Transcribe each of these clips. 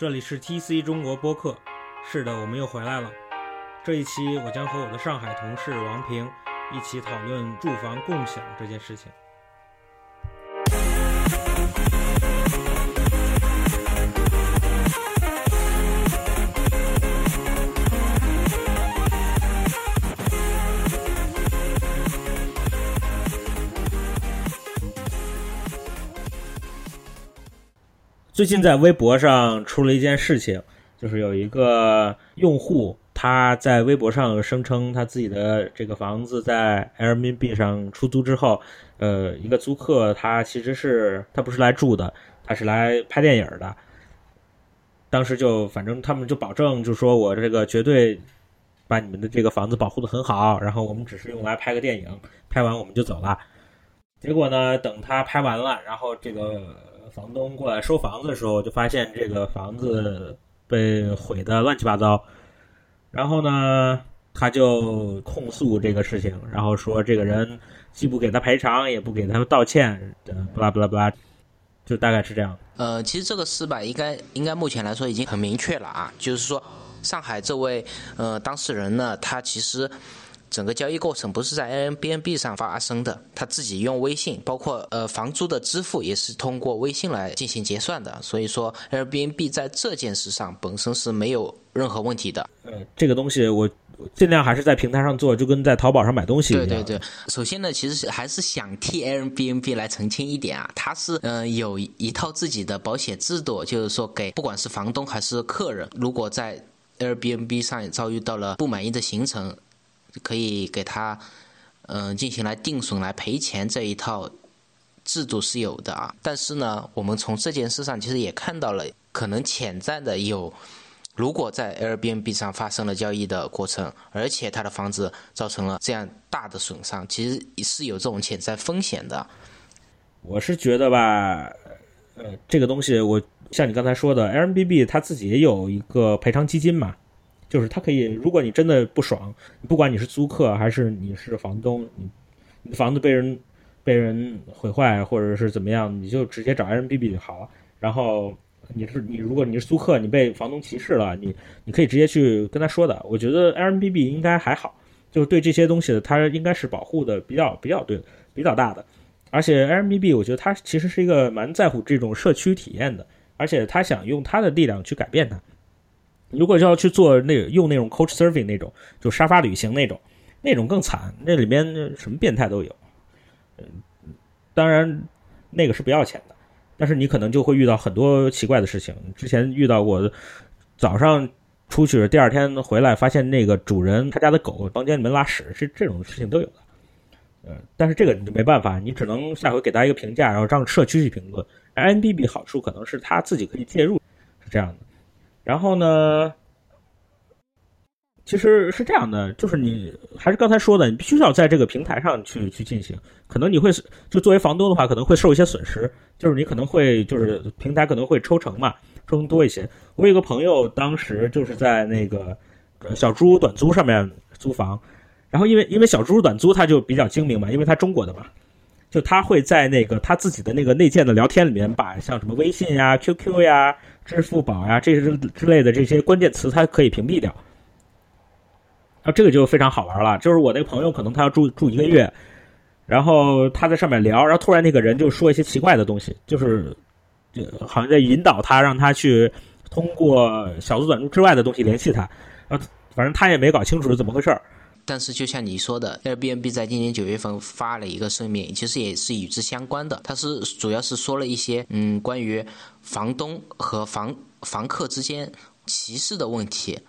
这里是 TC 中国播客。是的，我们又回来了。这一期我将和我的上海同事王平一起讨论住房共享这件事情。最近在微博上出了一件事情，就是有一个用户他在微博上声称他自己的这个房子在 Airbnb 上出租之后，呃，一个租客他其实是他不是来住的，他是来拍电影的。当时就反正他们就保证就说我这个绝对把你们的这个房子保护的很好，然后我们只是用来拍个电影，拍完我们就走了。结果呢，等他拍完了，然后这个。房东过来收房子的时候，就发现这个房子被毁的乱七八糟。然后呢，他就控诉这个事情，然后说这个人既不给他赔偿，也不给他道歉，不拉不拉不拉，就大概是这样。呃，其实这个事吧，应该应该目前来说已经很明确了啊，就是说上海这位呃当事人呢，他其实。整个交易过程不是在 Airbnb 上发生的，他自己用微信，包括呃房租的支付也是通过微信来进行结算的。所以说 Airbnb 在这件事上本身是没有任何问题的。呃，这个东西我尽量还是在平台上做，就跟在淘宝上买东西一样。对对对，首先呢，其实还是想替 Airbnb 来澄清一点啊，它是嗯有一套自己的保险制度，就是说给不管是房东还是客人，如果在 Airbnb 上遭遇到了不满意的行程。可以给他，嗯，进行来定损来赔钱这一套制度是有的啊。但是呢，我们从这件事上其实也看到了，可能潜在的有，如果在 Airbnb 上发生了交易的过程，而且他的房子造成了这样大的损伤，其实是有这种潜在风险的。我是觉得吧，呃，这个东西我像你刚才说的，Airbnb 它自己也有一个赔偿基金嘛。就是他可以，如果你真的不爽，不管你是租客还是你是房东，你你的房子被人被人毁坏或者是怎么样，你就直接找 Airbnb 就好了。然后你是你，如果你是租客，你被房东歧视了，你你可以直接去跟他说的。我觉得 Airbnb 应该还好，就是对这些东西的，它应该是保护的比较比较对比较大的。而且 Airbnb 我觉得它其实是一个蛮在乎这种社区体验的，而且他想用他的力量去改变它。如果要去做那用那种 coach surfing 那种，就沙发旅行那种，那种更惨，那里面什么变态都有。嗯，当然那个是不要钱的，但是你可能就会遇到很多奇怪的事情。之前遇到过，早上出去，第二天回来发现那个主人他家的狗房间里面拉屎，是这种事情都有的。嗯，但是这个你就没办法，你只能下回给他一个评价，然后让社区去评论。n b b 好处可能是他自己可以介入，是这样的。然后呢，其实是这样的，就是你还是刚才说的，你必须要在这个平台上去去进行。可能你会就作为房东的话，可能会受一些损失，就是你可能会就是平台可能会抽成嘛，抽成多一些。我有个朋友当时就是在那个小猪短租上面租房，然后因为因为小猪短租他就比较精明嘛，因为他中国的嘛，就他会在那个他自己的那个内建的聊天里面，把像什么微信呀、QQ 呀。支付宝呀，这些之类的这些关键词，它可以屏蔽掉。啊，这个就非常好玩了。就是我那个朋友，可能他要住住一个月，然后他在上面聊，然后突然那个人就说一些奇怪的东西，就是就好像在引导他，让他去通过小组短路之外的东西联系他。啊，反正他也没搞清楚是怎么回事儿。但是，就像你说的，Airbnb 在今年九月份发了一个声明，其实也是与之相关的。它是主要是说了一些嗯关于房东和房房客之间歧视的问题。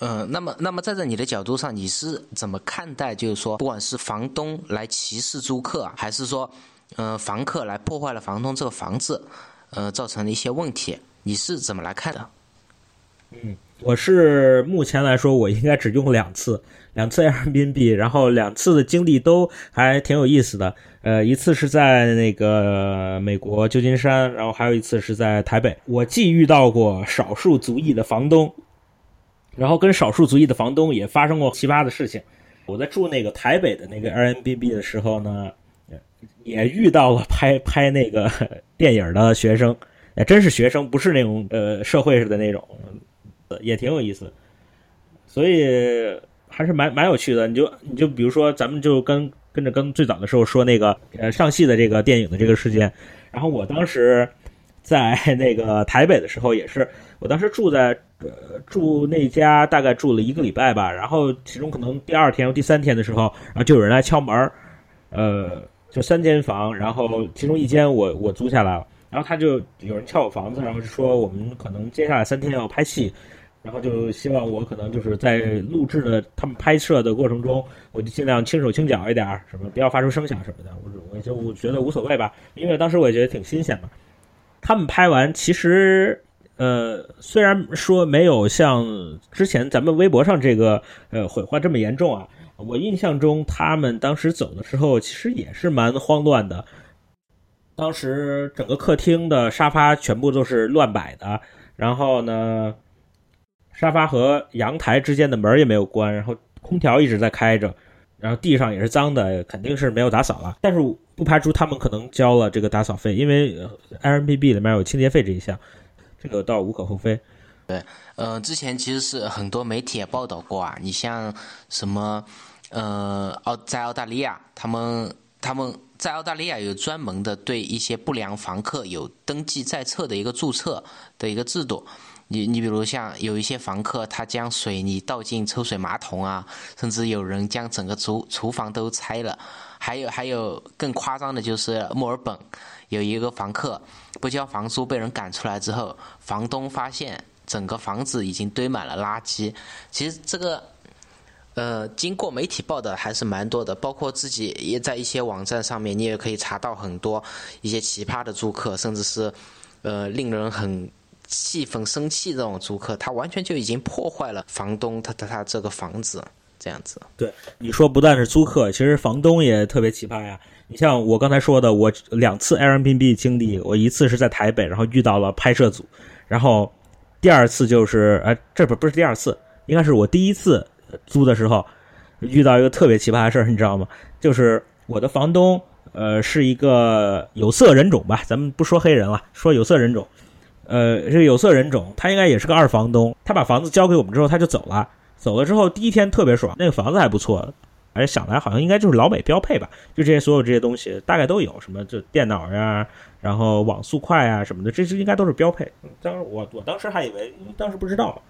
嗯，那么，那么站在你的角度上，你是怎么看待？就是说，不管是房东来歧视租客，还是说，嗯，房客来破坏了房东这个房子，呃，造成了一些问题，你是怎么来看的？嗯。我是目前来说，我应该只用两次，两次 Airbnb，然后两次的经历都还挺有意思的。呃，一次是在那个美国旧金山，然后还有一次是在台北。我既遇到过少数族裔的房东，然后跟少数族裔的房东也发生过奇葩的事情。我在住那个台北的那个 Airbnb 的时候呢，也遇到了拍拍那个电影的学生。哎，真是学生，不是那种呃社会似的那种，也挺有意思。所以还是蛮蛮有趣的。你就你就比如说，咱们就跟跟着跟最早的时候说那个呃上戏的这个电影的这个事件，然后我当时在那个台北的时候也是，我当时住在呃住那家大概住了一个礼拜吧，然后其中可能第二天或第三天的时候，然后就有人来敲门，呃，就三间房，然后其中一间我我租下来了。然后他就有人敲我房子，然后就说我们可能接下来三天要拍戏，然后就希望我可能就是在录制的他们拍摄的过程中，我就尽量轻手轻脚一点，什么不要发出声响什么的。我我就我觉得无所谓吧，因为当时我也觉得挺新鲜嘛。他们拍完其实呃虽然说没有像之前咱们微博上这个呃毁坏这么严重啊，我印象中他们当时走的时候其实也是蛮慌乱的。当时整个客厅的沙发全部都是乱摆的，然后呢，沙发和阳台之间的门也没有关，然后空调一直在开着，然后地上也是脏的，肯定是没有打扫了。但是不排除他们可能交了这个打扫费，因为 Airbnb 里面有清洁费这一项，这个倒无可厚非。对，呃，之前其实是很多媒体也报道过啊，你像什么，呃，澳在澳大利亚，他们他们。在澳大利亚有专门的对一些不良房客有登记在册的一个注册的一个制度。你你比如像有一些房客，他将水泥倒进抽水马桶啊，甚至有人将整个厨厨房都拆了。还有还有更夸张的就是墨尔本有一个房客不交房租被人赶出来之后，房东发现整个房子已经堆满了垃圾。其实这个。呃，经过媒体报道还是蛮多的，包括自己也在一些网站上面，你也可以查到很多一些奇葩的租客，甚至是呃令人很气愤、生气这种租客，他完全就已经破坏了房东他他他这个房子这样子。对，你说不但是租客，其实房东也特别奇葩呀。你像我刚才说的，我两次 Airbnb 经历，我一次是在台北，然后遇到了拍摄组，然后第二次就是呃，这不不是第二次，应该是我第一次。租的时候遇到一个特别奇葩的事儿，你知道吗？就是我的房东，呃，是一个有色人种吧，咱们不说黑人了，说有色人种。呃，这个有色人种，他应该也是个二房东。他把房子交给我们之后，他就走了。走了之后，第一天特别爽，那个房子还不错，而且想来好像应该就是老美标配吧，就这些所有这些东西大概都有，什么就电脑呀，然后网速快啊什么的，这些应该都是标配。当时我我当时还以为，因为当时不知道。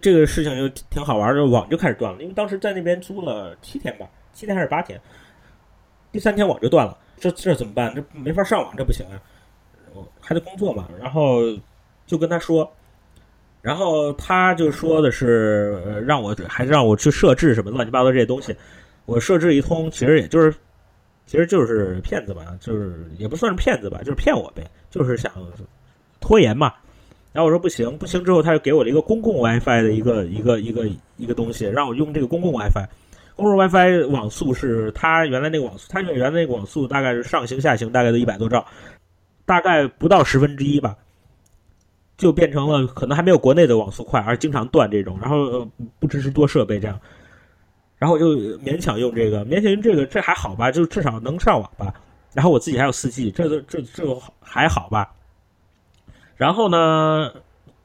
这个事情就挺好玩的，网就开始断了。因为当时在那边租了七天吧，七天还是八天，第三天网就断了。这这怎么办？这没法上网，这不行啊！还在工作嘛。然后就跟他说，然后他就说的是让我还让我去设置什么乱七八糟这些东西。我设置一通，其实也就是其实就是骗子吧，就是也不算是骗子吧，就是骗我呗，就是想拖延嘛。然后我说不行，不行之后他就给我了一个公共 WiFi 的一个一个一个一个东西，让我用这个公共 WiFi。公共 WiFi 网速是它原来那个网速，它原来那个网速大概是上行下行大概都一百多兆，大概不到十分之一吧，就变成了可能还没有国内的网速快，而经常断这种，然后不支持多设备这样，然后就勉强用这个，勉强用这个，这还好吧，就至少能上网吧。然后我自己还有四 G，这这这还好吧。然后呢，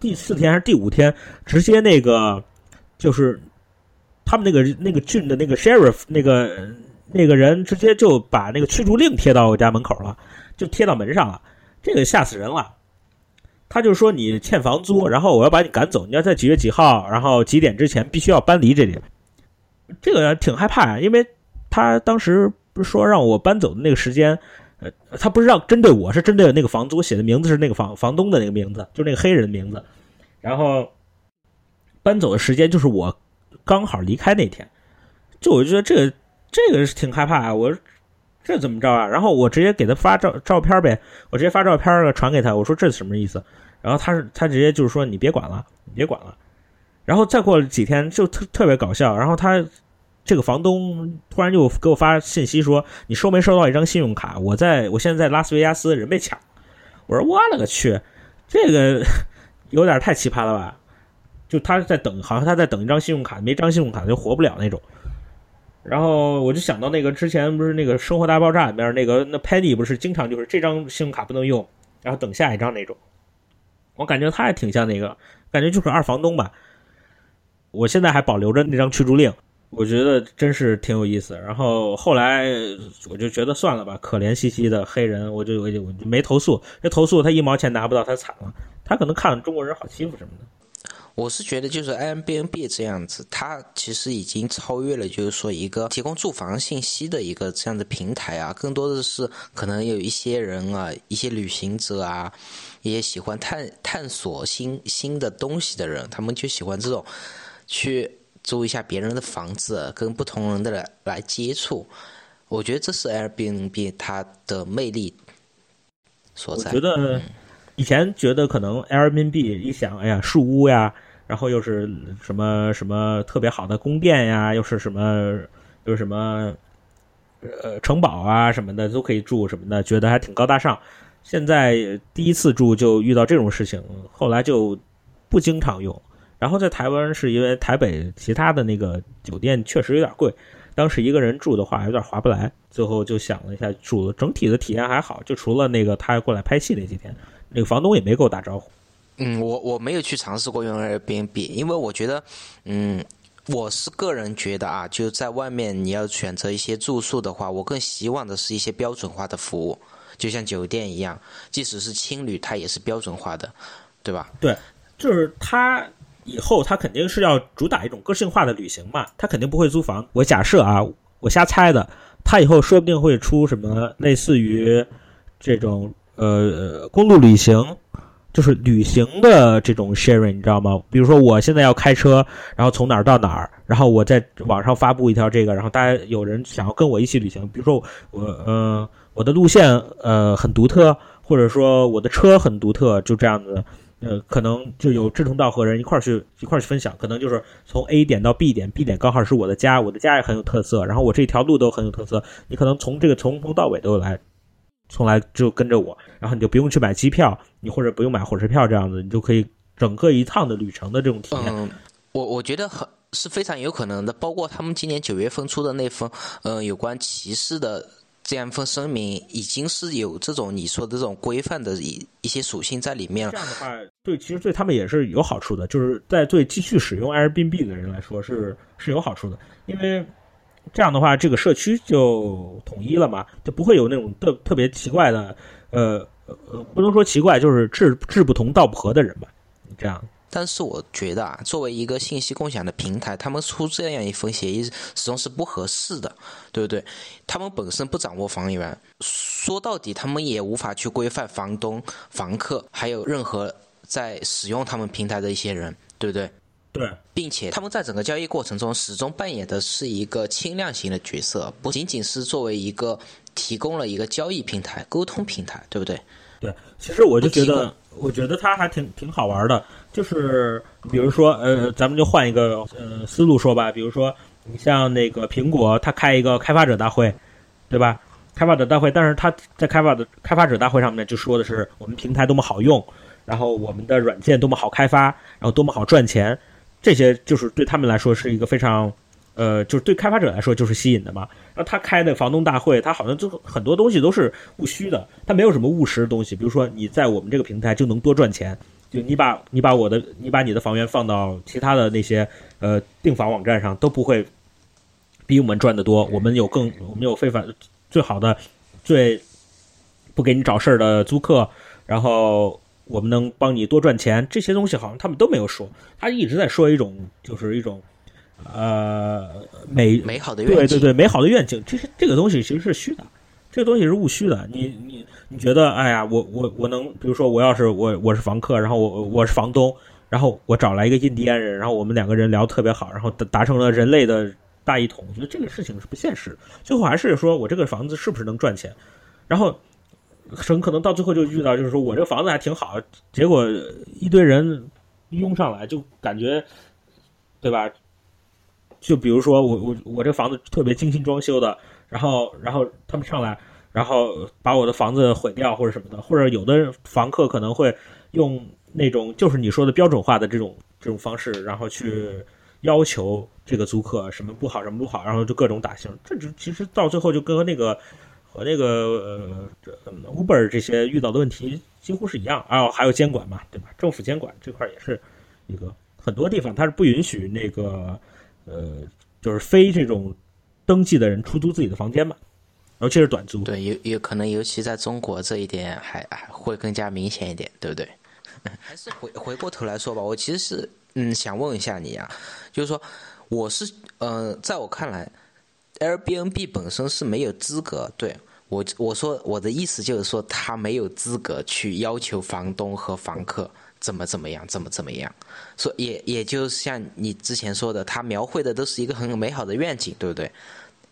第四天还是第五天，直接那个就是他们那个那个郡的那个 sheriff 那个那个人，直接就把那个驱逐令贴到我家门口了，就贴到门上了。这个吓死人了！他就说你欠房租，然后我要把你赶走，你要在几月几号，然后几点之前必须要搬离这里。这个挺害怕啊，因为他当时不是说让我搬走的那个时间。呃他不是让针对我，是针对那个房租，写的名字是那个房房东的那个名字，就是那个黑人的名字。然后搬走的时间就是我刚好离开那天，就我觉得这个这个是挺害怕啊！我这怎么着啊？然后我直接给他发照照片呗，我直接发照片传给他，我说这是什么意思？然后他是他直接就是说你别管了，你别管了。然后再过了几天就特特别搞笑，然后他。这个房东突然就给我发信息说：“你收没收到一张信用卡？我在我现在在拉斯维加斯，人被抢。”我说：“我勒个去，这个 有点太奇葩了吧？”就他在等，好像他在等一张信用卡，没张信用卡就活不了那种。然后我就想到那个之前不是那个《生活大爆炸》里面那个那 Penny 不是经常就是这张信用卡不能用，然后等下一张那种。我感觉他还挺像那个，感觉就是二房东吧。我现在还保留着那张驱逐令，我觉得真是挺有意思。然后后来我就觉得算了吧，可怜兮兮的黑人，我就我就我就没投诉。这投诉他一毛钱拿不到，他惨了。他可能看中国人好欺负什么的。我是觉得就是 Airbnb 这样子，它其实已经超越了，就是说一个提供住房信息的一个这样的平台啊，更多的是可能有一些人啊，一些旅行者啊，一些喜欢探探索新新的东西的人，他们就喜欢这种去租一下别人的房子，跟不同人的来来接触。我觉得这是 Airbnb 它的魅力所在。我觉得。以前觉得可能 Airbnb 一想，哎呀，树屋呀，然后又是什么什么特别好的宫殿呀，又是什么又是什么呃城堡啊什么的都可以住什么的，觉得还挺高大上。现在第一次住就遇到这种事情，后来就不经常用。然后在台湾是因为台北其他的那个酒店确实有点贵，当时一个人住的话有点划不来，最后就想了一下，住整体的体验还好，就除了那个他过来拍戏那几天。那个房东也没给我打招呼。嗯，我我没有去尝试过用 Airbnb，因为我觉得，嗯，我是个人觉得啊，就在外面你要选择一些住宿的话，我更希望的是一些标准化的服务，就像酒店一样，即使是青旅，它也是标准化的，对吧？对，就是他以后他肯定是要主打一种个性化的旅行嘛，他肯定不会租房。我假设啊，我瞎猜的，他以后说不定会出什么类似于这种。呃，公路旅行就是旅行的这种 sharing，你知道吗？比如说，我现在要开车，然后从哪儿到哪儿，然后我在网上发布一条这个，然后大家有人想要跟我一起旅行，比如说我，呃，我的路线呃很独特，或者说我的车很独特，就这样子，呃，可能就有志同道合人一块儿去一块儿去分享，可能就是从 A 点到 B 点，B 点刚好是我的家，我的家也很有特色，然后我这条路都很有特色，你可能从这个从头到尾都来。从来就跟着我，然后你就不用去买机票，你或者不用买火车票，这样子你就可以整个一趟的旅程的这种体验。嗯，我我觉得很是非常有可能的。包括他们今年九月份出的那份，嗯，有关歧视的这样一份声明，已经是有这种你说的这种规范的一一些属性在里面了。这样的话，对，其实对他们也是有好处的，就是在对继续使用 Airbnb 的人来说是是有好处的，因为。这样的话，这个社区就统一了嘛，就不会有那种特特别奇怪的，呃呃，不能说奇怪，就是志志不同道不合的人吧。这样。但是我觉得啊，作为一个信息共享的平台，他们出这样一份协议始终是不合适的，对不对？他们本身不掌握房源，说到底，他们也无法去规范房东、房客，还有任何在使用他们平台的一些人，对不对？对，并且他们在整个交易过程中始终扮演的是一个轻量型的角色，不仅仅是作为一个提供了一个交易平台、沟通平台，对不对？对，其实我就觉得，我觉得它还挺挺好玩的，就是比如说，呃，咱们就换一个呃思路说吧，比如说你像那个苹果，它开一个开发者大会，对吧？开发者大会，但是它在开发的开发者大会上面就说的是我们平台多么好用，然后我们的软件多么好开发，然后多么好赚钱。这些就是对他们来说是一个非常，呃，就是对开发者来说就是吸引的嘛。然后他开的房东大会，他好像就很多东西都是务虚的，他没有什么务实的东西。比如说你在我们这个平台就能多赚钱，就你把你把我的你把你的房源放到其他的那些呃订房网站上都不会比我们赚的多。我们有更我们有非凡最好的最不给你找事儿的租客，然后。我们能帮你多赚钱，这些东西好像他们都没有说。他一直在说一种，就是一种，呃，美美好的愿景。对对对，美好的愿景。其实这个东西其实是虚的，这个东西是务虚的。你你你觉得，哎呀，我我我能，比如说我要是我我是房客，然后我我是房东，然后我找来一个印第安人，然后我们两个人聊特别好，然后达达成了人类的大一统。我觉得这个事情是不现实。最后还是说我这个房子是不是能赚钱，然后。很可能到最后就遇到，就是说我这房子还挺好，结果一堆人拥上来，就感觉，对吧？就比如说我我我这房子特别精心装修的，然后然后他们上来，然后把我的房子毁掉或者什么的，或者有的房客可能会用那种就是你说的标准化的这种这种方式，然后去要求这个租客什么不好什么不好，然后就各种打星，这就其实到最后就跟那个。和那个呃这 Uber 这些遇到的问题几乎是一样啊，还有监管嘛，对吧？政府监管这块也是一个很多地方它是不允许那个呃，就是非这种登记的人出租自己的房间嘛，尤其是短租。对，有有可能，尤其在中国这一点还还会更加明显一点，对不对？还 是回回过头来说吧，我其实是嗯想问一下你啊，就是说我是呃，在我看来，Airbnb 本身是没有资格对我我说我的意思就是说，他没有资格去要求房东和房客怎么怎么样，怎么怎么样。说也也就像你之前说的，他描绘的都是一个很美好的愿景，对不对？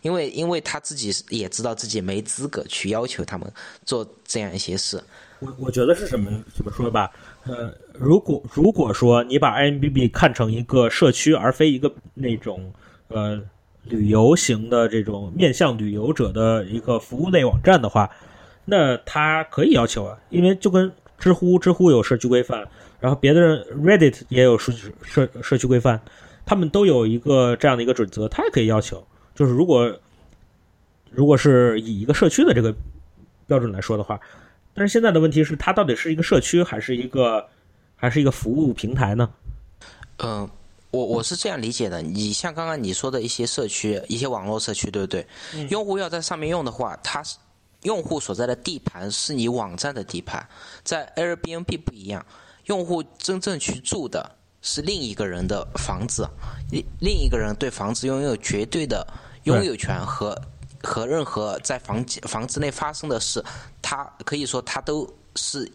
因为因为他自己也知道自己没资格去要求他们做这样一些事。我我觉得是什么怎么说吧？呃，如果如果说你把 Airbnb 看成一个社区，而非一个那种呃旅游型的这种面向旅游者的一个服务类网站的话，那它可以要求啊，因为就跟知乎，知乎有社区规范，然后别的 Reddit 也有社社社区规范，他们都有一个这样的一个准则，它也可以要求，就是如果如果是以一个社区的这个标准来说的话。但是现在的问题是，它到底是一个社区，还是一个，还是一个服务平台呢？嗯，我我是这样理解的。你像刚刚你说的一些社区，一些网络社区，对不对？用户要在上面用的话，它是用户所在的地盘是你网站的地盘，在 Airbnb 不一样，用户真正去住的是另一个人的房子，另另一个人对房子拥有绝对的拥有权和。和任何在房房子内发生的事，他可以说他都是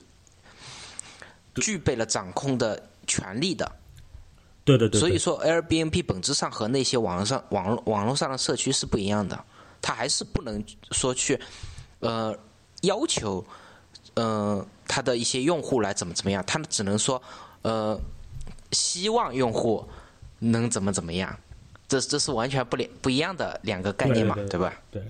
具备了掌控的权利的。对对对。所以说，Airbnb 本质上和那些网上网络网络上的社区是不一样的，它还是不能说去呃要求呃它的一些用户来怎么怎么样，他们只能说呃希望用户能怎么怎么样。这这是完全不两不一样的两个概念嘛，对吧？对，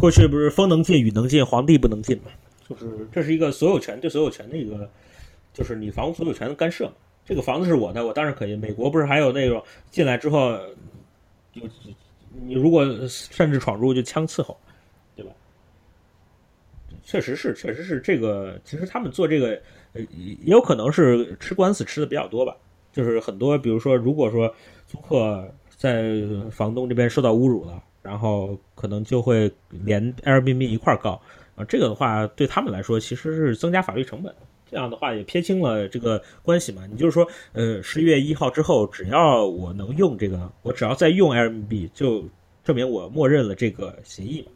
过去不是风能进雨能进，皇帝不能进嘛？就是这是一个所有权对所有权的一个，就是你房屋所有权的干涉。这个房子是我的，我当然可以。美国不是还有那种进来之后，就你如果擅自闯入就枪伺候，对吧？确实是，确实是这个。其实他们做这个，也有可能是吃官司吃的比较多吧。就是很多，比如说，如果说租客。在房东这边受到侮辱了，然后可能就会连 Airbnb 一块儿告啊。这个的话，对他们来说其实是增加法律成本。这样的话也撇清了这个关系嘛。你就是说，呃，十一月一号之后，只要我能用这个，我只要再用 Airbnb，就证明我默认了这个协议。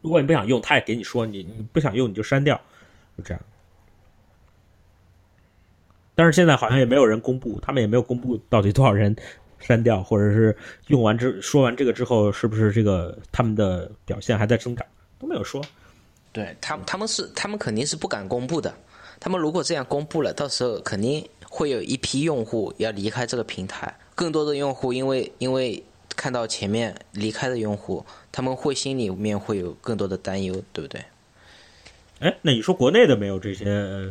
如果你不想用，他也给你说，你你不想用你就删掉，就这样。但是现在好像也没有人公布，他们也没有公布到底多少人删掉，或者是用完之说完这个之后，是不是这个他们的表现还在增长，都没有说。对他，他们是他们肯定是不敢公布的。他们如果这样公布了，到时候肯定会有一批用户要离开这个平台，更多的用户因为因为看到前面离开的用户，他们会心里面会有更多的担忧，对不对？哎，那你说国内的没有这些？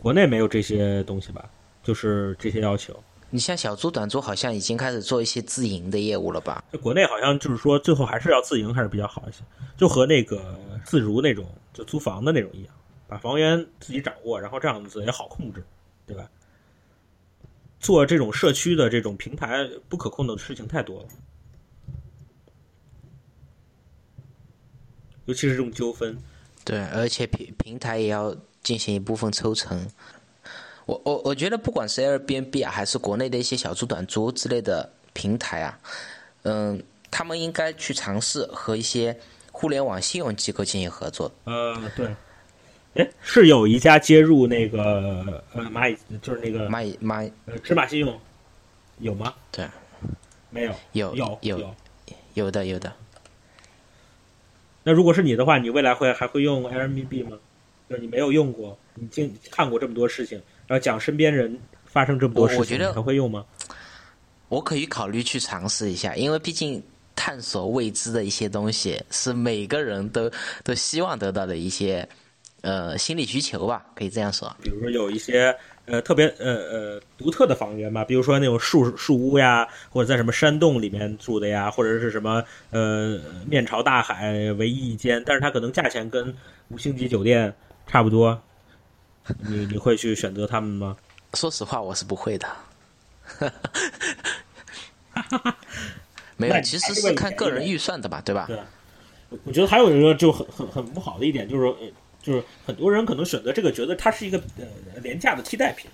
国内没有这些东西吧？就是这些要求。你像小租短租，好像已经开始做一些自营的业务了吧？国内好像就是说，最后还是要自营，还是比较好一些。就和那个自如那种，就租房的那种一样，把房源自己掌握，然后这样子也好控制，对吧？做这种社区的这种平台，不可控的事情太多了，尤其是这种纠纷。对，而且平平台也要。进行一部分抽成，我我我觉得不管是 Airbnb 啊，还是国内的一些小租短租之类的平台啊，嗯，他们应该去尝试和一些互联网信用机构进行合作。呃，对，哎，是有一家接入那个呃蚂蚁，就是那个蚂蚁蚂蚁呃芝麻信用，有吗？对，没有，有有有有的有的。那如果是你的话，你未来会还会用 Airbnb 吗？就是你没有用过，你经看过这么多事情，然后讲身边人发生这么多事情，你还会用吗？我可以考虑去尝试一下，因为毕竟探索未知的一些东西是每个人都都希望得到的一些呃心理需求吧，可以这样说。比如说有一些呃特别呃呃独特的房源吧，比如说那种树树屋呀，或者在什么山洞里面住的呀，或者是什么呃面朝大海唯一一间，但是它可能价钱跟五星级酒店差不多，你你会去选择他们吗？说实话，我是不会的。没有，其实是看个人预算的吧，对吧？对。我觉得还有一个就很很很不好的一点，就是就是很多人可能选择这个，觉得它是一个呃廉价的替代品，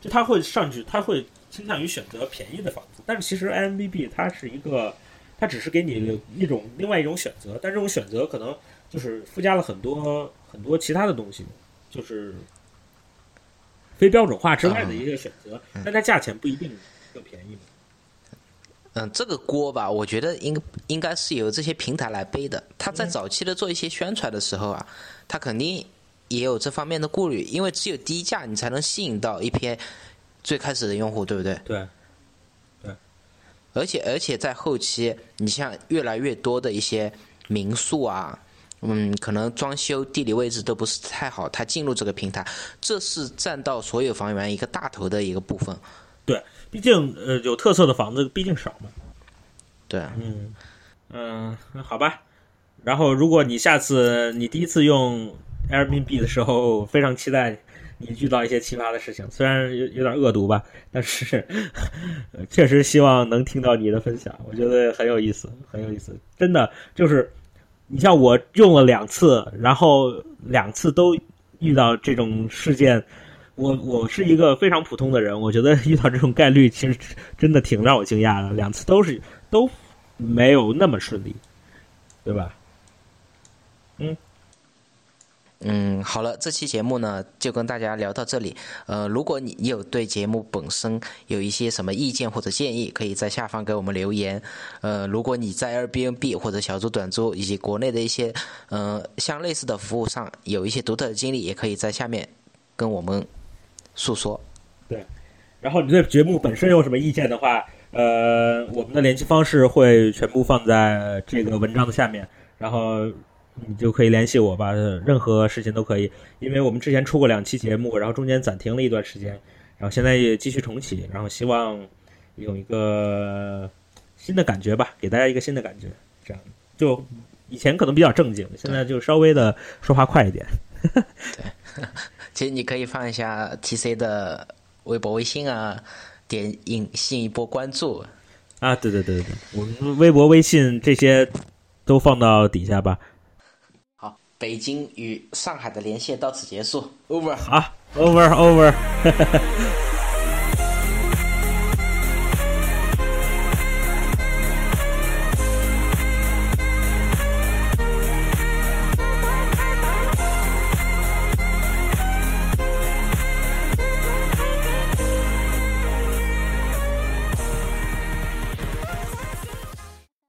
就他会上去，他会倾向于选择便宜的房子。但是其实 i m b b 它是一个，它只是给你一种另外一种选择，但这种选择可能就是附加了很多很多其他的东西，就是非标准化之外的一个选择，但它价钱不一定更便宜。嗯，这个锅吧，我觉得应应该是由这些平台来背的。他在早期的做一些宣传的时候啊，他肯定也有这方面的顾虑，因为只有低价，你才能吸引到一批最开始的用户，对不对？对，对。而且而且在后期，你像越来越多的一些民宿啊，嗯，可能装修地理位置都不是太好，它进入这个平台，这是占到所有房源一个大头的一个部分。对。毕竟，呃，有特色的房子毕竟少嘛。对，嗯，嗯，那好吧。然后，如果你下次你第一次用 Airbnb 的时候，非常期待你遇到一些奇葩的事情，虽然有有点恶毒吧，但是确实希望能听到你的分享，我觉得很有意思，很有意思。真的就是，你像我用了两次，然后两次都遇到这种事件。我我是一个非常普通的人，我觉得遇到这种概率其实真的挺让我惊讶的。两次都是都没有那么顺利，对吧？嗯嗯，好了，这期节目呢就跟大家聊到这里。呃，如果你有对节目本身有一些什么意见或者建议，可以在下方给我们留言。呃，如果你在 Airbnb 或者小猪短租以及国内的一些呃像类似的服务上有一些独特的经历，也可以在下面跟我们。诉说，对，然后你对节目本身有什么意见的话，呃，我们的联系方式会全部放在这个文章的下面，然后你就可以联系我吧，任何事情都可以，因为我们之前出过两期节目，然后中间暂停了一段时间，然后现在也继续重启，然后希望有一个新的感觉吧，给大家一个新的感觉，这样就以前可能比较正经，现在就稍微的说话快一点，对。其实你可以放一下 T C 的微博、微信啊，点引信一波关注啊！对对对对对，我们微博、微信这些都放到底下吧。好，北京与上海的连线到此结束，Over。好，Over，Over。